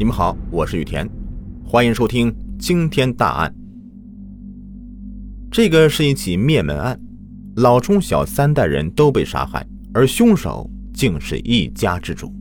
你们好，我是雨田，欢迎收听惊天大案。这个是一起灭门案，老中小三代人都被杀害，而凶手竟是一家之主。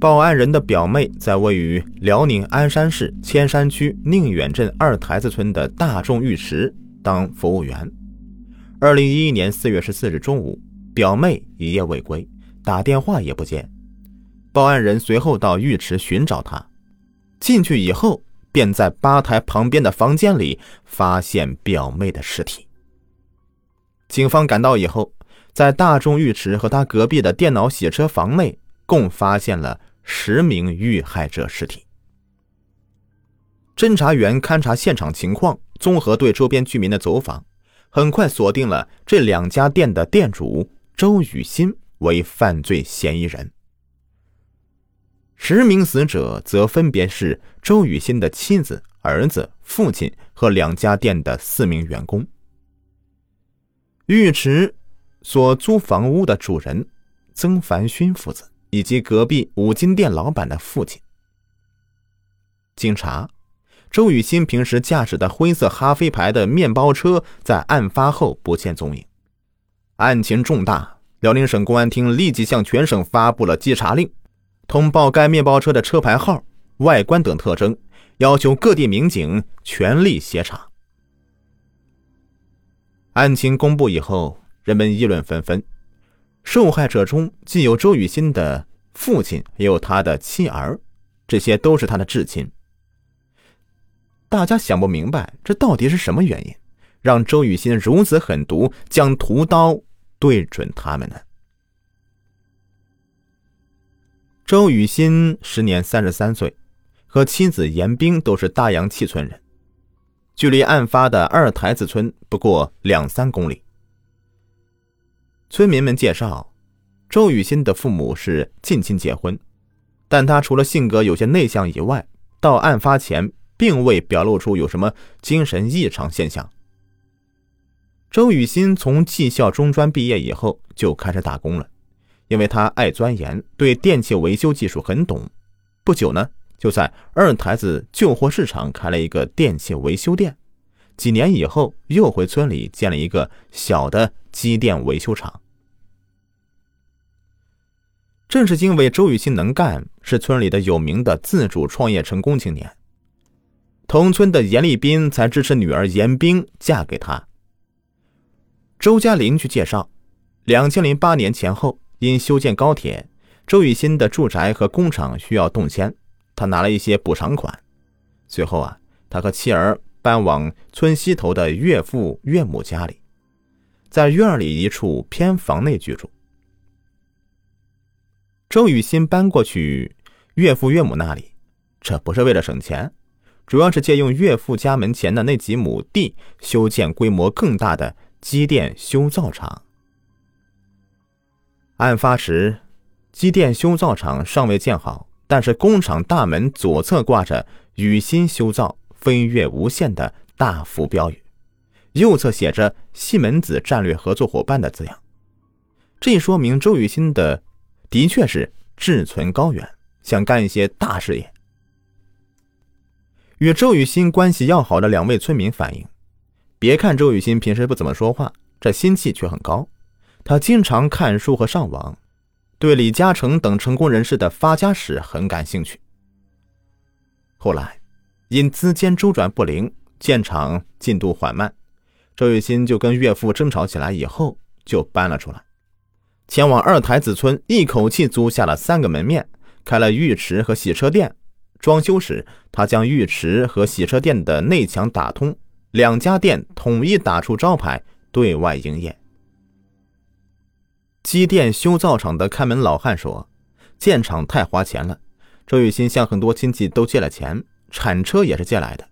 报案人的表妹在位于辽宁鞍山市千山区宁远镇二台子村的大众浴池当服务员。二零一一年四月十四日中午，表妹一夜未归，打电话也不接。报案人随后到浴池寻找他，进去以后便在吧台旁边的房间里发现表妹的尸体。警方赶到以后，在大众浴池和他隔壁的电脑洗车房内，共发现了十名遇害者尸体。侦查员勘察现场情况，综合对周边居民的走访，很快锁定了这两家店的店主周雨欣为犯罪嫌疑人。十名死者则分别是周雨欣的妻子、儿子、父亲和两家店的四名员工。浴池所租房屋的主人曾凡勋父子以及隔壁五金店老板的父亲。经查，周雨欣平时驾驶的灰色哈飞牌的面包车在案发后不见踪影。案情重大，辽宁省公安厅立即向全省发布了稽查令。通报该面包车的车牌号、外观等特征，要求各地民警全力协查。案情公布以后，人们议论纷纷。受害者中既有周雨欣的父亲，也有他的妻儿，这些都是他的至亲。大家想不明白，这到底是什么原因，让周雨欣如此狠毒，将屠刀对准他们呢？周雨欣时年三十三岁，和妻子严冰都是大洋气村人，距离案发的二台子村不过两三公里。村民们介绍，周雨欣的父母是近亲结婚，但他除了性格有些内向以外，到案发前并未表露出有什么精神异常现象。周雨欣从技校中专毕业以后就开始打工了。因为他爱钻研，对电器维修技术很懂，不久呢，就在二台子旧货市场开了一个电器维修店。几年以后，又回村里建了一个小的机电维修厂。正是因为周雨欣能干，是村里的有名的自主创业成功青年。同村的严立斌才支持女儿严冰嫁给他。周家邻居介绍，两千零八年前后。因修建高铁，周雨欣的住宅和工厂需要动迁，他拿了一些补偿款。随后啊，他和妻儿搬往村西头的岳父岳母家里，在院里一处偏房内居住。周雨欣搬过去岳父岳母那里，这不是为了省钱，主要是借用岳父家门前的那几亩地修建规模更大的机电修造厂。案发时，机电修造厂尚未建好，但是工厂大门左侧挂着“雨欣修造，飞跃无限”的大幅标语，右侧写着“西门子战略合作伙伴”的字样。这说明周雨欣的的确是志存高远，想干一些大事业。与周雨欣关系要好的两位村民反映，别看周雨欣平时不怎么说话，这心气却很高。他经常看书和上网，对李嘉诚等成功人士的发家史很感兴趣。后来，因资金周转不灵，建厂进度缓慢，周雨欣就跟岳父争吵起来，以后就搬了出来，前往二台子村，一口气租下了三个门面，开了浴池和洗车店。装修时，他将浴池和洗车店的内墙打通，两家店统一打出招牌，对外营业。机电修造厂的看门老汉说：“建厂太花钱了，周雨欣向很多亲戚都借了钱，铲车也是借来的。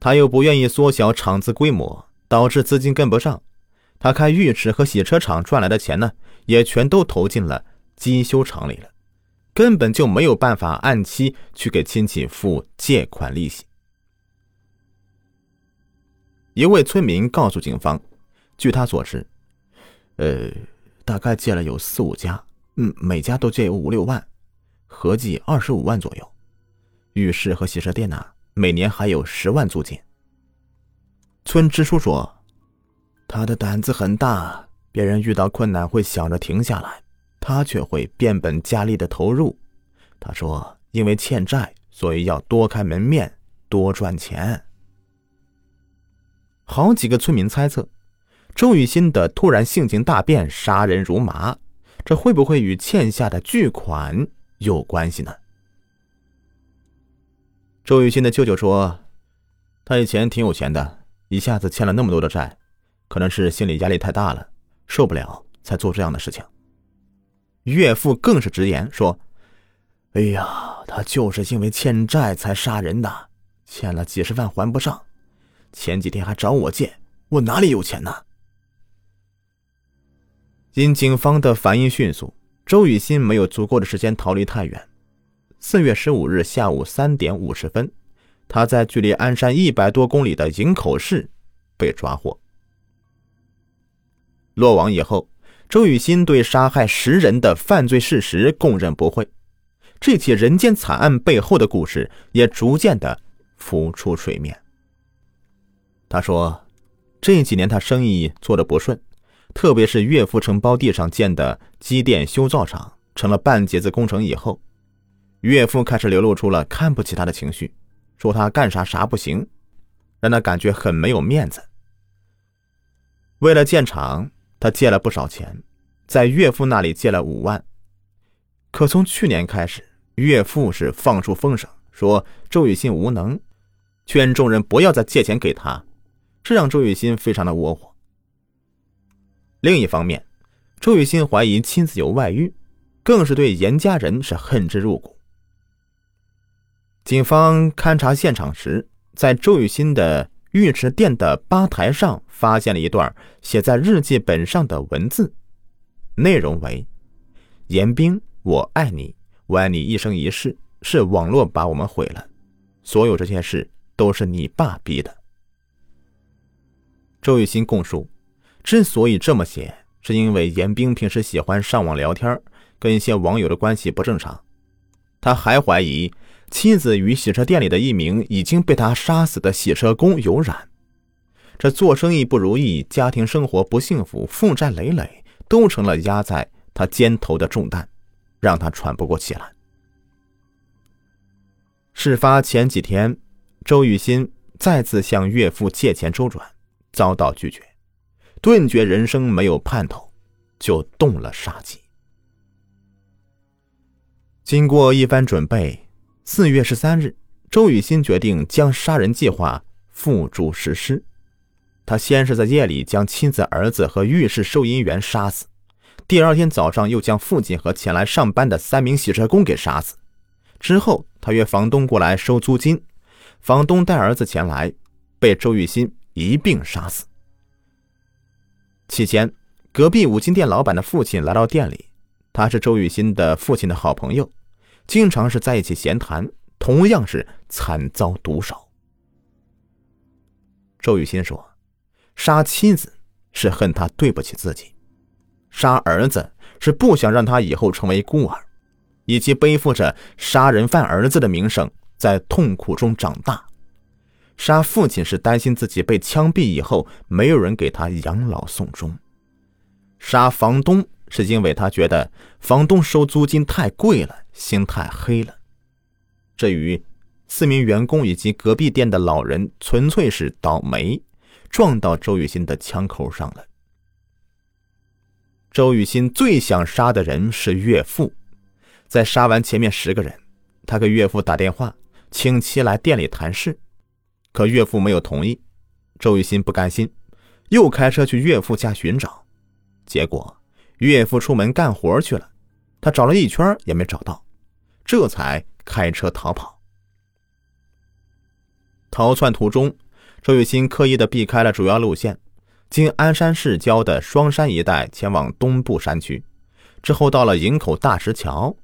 他又不愿意缩小厂子规模，导致资金跟不上。他开浴池和洗车厂赚来的钱呢，也全都投进了机修厂里了，根本就没有办法按期去给亲戚付借款利息。”一位村民告诉警方：“据他所知，呃。”大概借了有四五家，嗯，每家都借有五六万，合计二十五万左右。浴室和洗车店呢，每年还有十万租金。村支书说：“他的胆子很大，别人遇到困难会想着停下来，他却会变本加厉的投入。”他说：“因为欠债，所以要多开门面，多赚钱。”好几个村民猜测，周雨欣的突然性情大变、杀人如麻，这会不会与欠下的巨款有关系呢？周雨欣的舅舅说：“他以前挺有钱的，一下子欠了那么多的债，可能是心理压力太大了，受不了才做这样的事情。”岳父更是直言说：“哎呀，他就是因为欠债才杀人的，欠了几十万还不上。”前几天还找我借，我哪里有钱呢？因警方的反应迅速，周雨欣没有足够的时间逃离太原。四月十五日下午三点五十分，他在距离鞍山一百多公里的营口市被抓获。落网以后，周雨欣对杀害十人的犯罪事实供认不讳，这起人间惨案背后的故事也逐渐的浮出水面。他说：“这几年他生意做的不顺，特别是岳父承包地上建的机电修造厂成了半截子工程以后，岳父开始流露出了看不起他的情绪，说他干啥啥不行，让他感觉很没有面子。为了建厂，他借了不少钱，在岳父那里借了五万。可从去年开始，岳父是放出风声，说周雨欣无能，劝众人不要再借钱给他。”这让周雨欣非常的窝火。另一方面，周雨欣怀疑妻子有外遇，更是对严家人是恨之入骨。警方勘查现场时，在周雨欣的浴池店的吧台上发现了一段写在日记本上的文字，内容为：“严冰，我爱你，我爱你一生一世，是网络把我们毁了，所有这些事都是你爸逼的。”周雨欣供述，之所以这么写，是因为严冰平时喜欢上网聊天，跟一些网友的关系不正常。他还怀疑妻子与洗车店里的一名已经被他杀死的洗车工有染。这做生意不如意，家庭生活不幸福，负债累累，都成了压在他肩头的重担，让他喘不过气来。事发前几天，周雨欣再次向岳父借钱周转。遭到拒绝，顿觉人生没有盼头，就动了杀机。经过一番准备，四月十三日，周雨欣决定将杀人计划付诸实施。他先是在夜里将妻子、儿子和浴室收银员杀死，第二天早上又将父亲和前来上班的三名洗车工给杀死。之后，他约房东过来收租金，房东带儿子前来，被周雨欣。一并杀死。期间，隔壁五金店老板的父亲来到店里，他是周雨欣的父亲的好朋友，经常是在一起闲谈，同样是惨遭毒手。周雨欣说：“杀妻子是恨他对不起自己，杀儿子是不想让他以后成为孤儿，以及背负着杀人犯儿子的名声，在痛苦中长大。”杀父亲是担心自己被枪毙以后没有人给他养老送终，杀房东是因为他觉得房东收租金太贵了，心太黑了。至于四名员工以及隔壁店的老人，纯粹是倒霉，撞到周雨欣的枪口上了。周雨欣最想杀的人是岳父，在杀完前面十个人，他给岳父打电话，请其来店里谈事。可岳父没有同意，周雨欣不甘心，又开车去岳父家寻找，结果岳父出门干活去了，他找了一圈也没找到，这才开车逃跑。逃窜途中，周雨欣刻意的避开了主要路线，经鞍山市郊的双山一带前往东部山区，之后到了营口大石桥，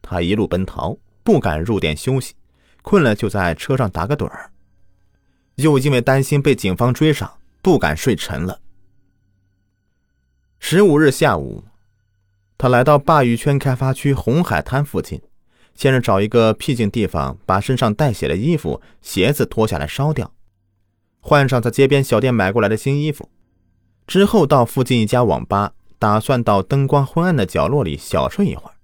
他一路奔逃，不敢入店休息，困了就在车上打个盹儿。又因为担心被警方追上，不敢睡沉了。十五日下午，他来到鲅鱼圈开发区红海滩附近，先是找一个僻静地方，把身上带血的衣服、鞋子脱下来烧掉，换上在街边小店买过来的新衣服，之后到附近一家网吧，打算到灯光昏暗的角落里小睡一会儿。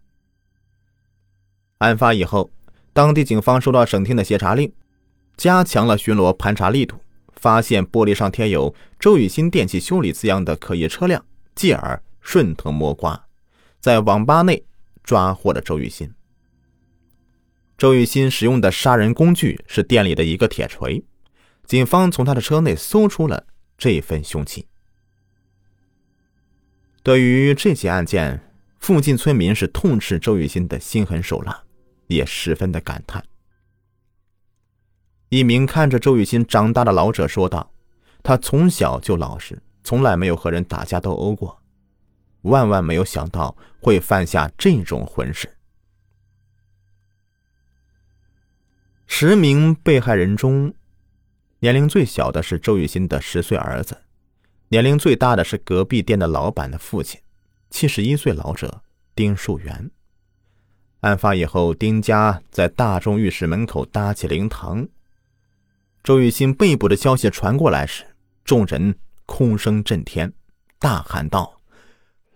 案发以后，当地警方收到省厅的协查令，加强了巡逻盘查力度，发现玻璃上贴有“周雨欣电器修理”字样的可疑车辆，继而顺藤摸瓜，在网吧内抓获了周雨欣。周雨欣使用的杀人工具是店里的一个铁锤，警方从他的车内搜出了这份凶器。对于这起案件，附近村民是痛斥周雨欣的心狠手辣，也十分的感叹。一名看着周雨欣长大的老者说道：“他从小就老实，从来没有和人打架斗殴过，万万没有想到会犯下这种混事。”十名被害人中，年龄最小的是周雨欣的十岁儿子，年龄最大的是隔壁店的老板的父亲，七十一岁老者丁树元。案发以后，丁家在大众浴室门口搭起灵堂。周雨欣被捕的消息传过来时，众人空声震天，大喊道：“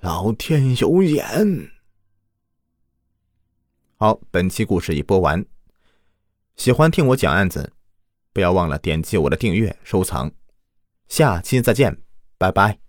老天有眼！”好，本期故事已播完。喜欢听我讲案子，不要忘了点击我的订阅、收藏。下期再见，拜拜。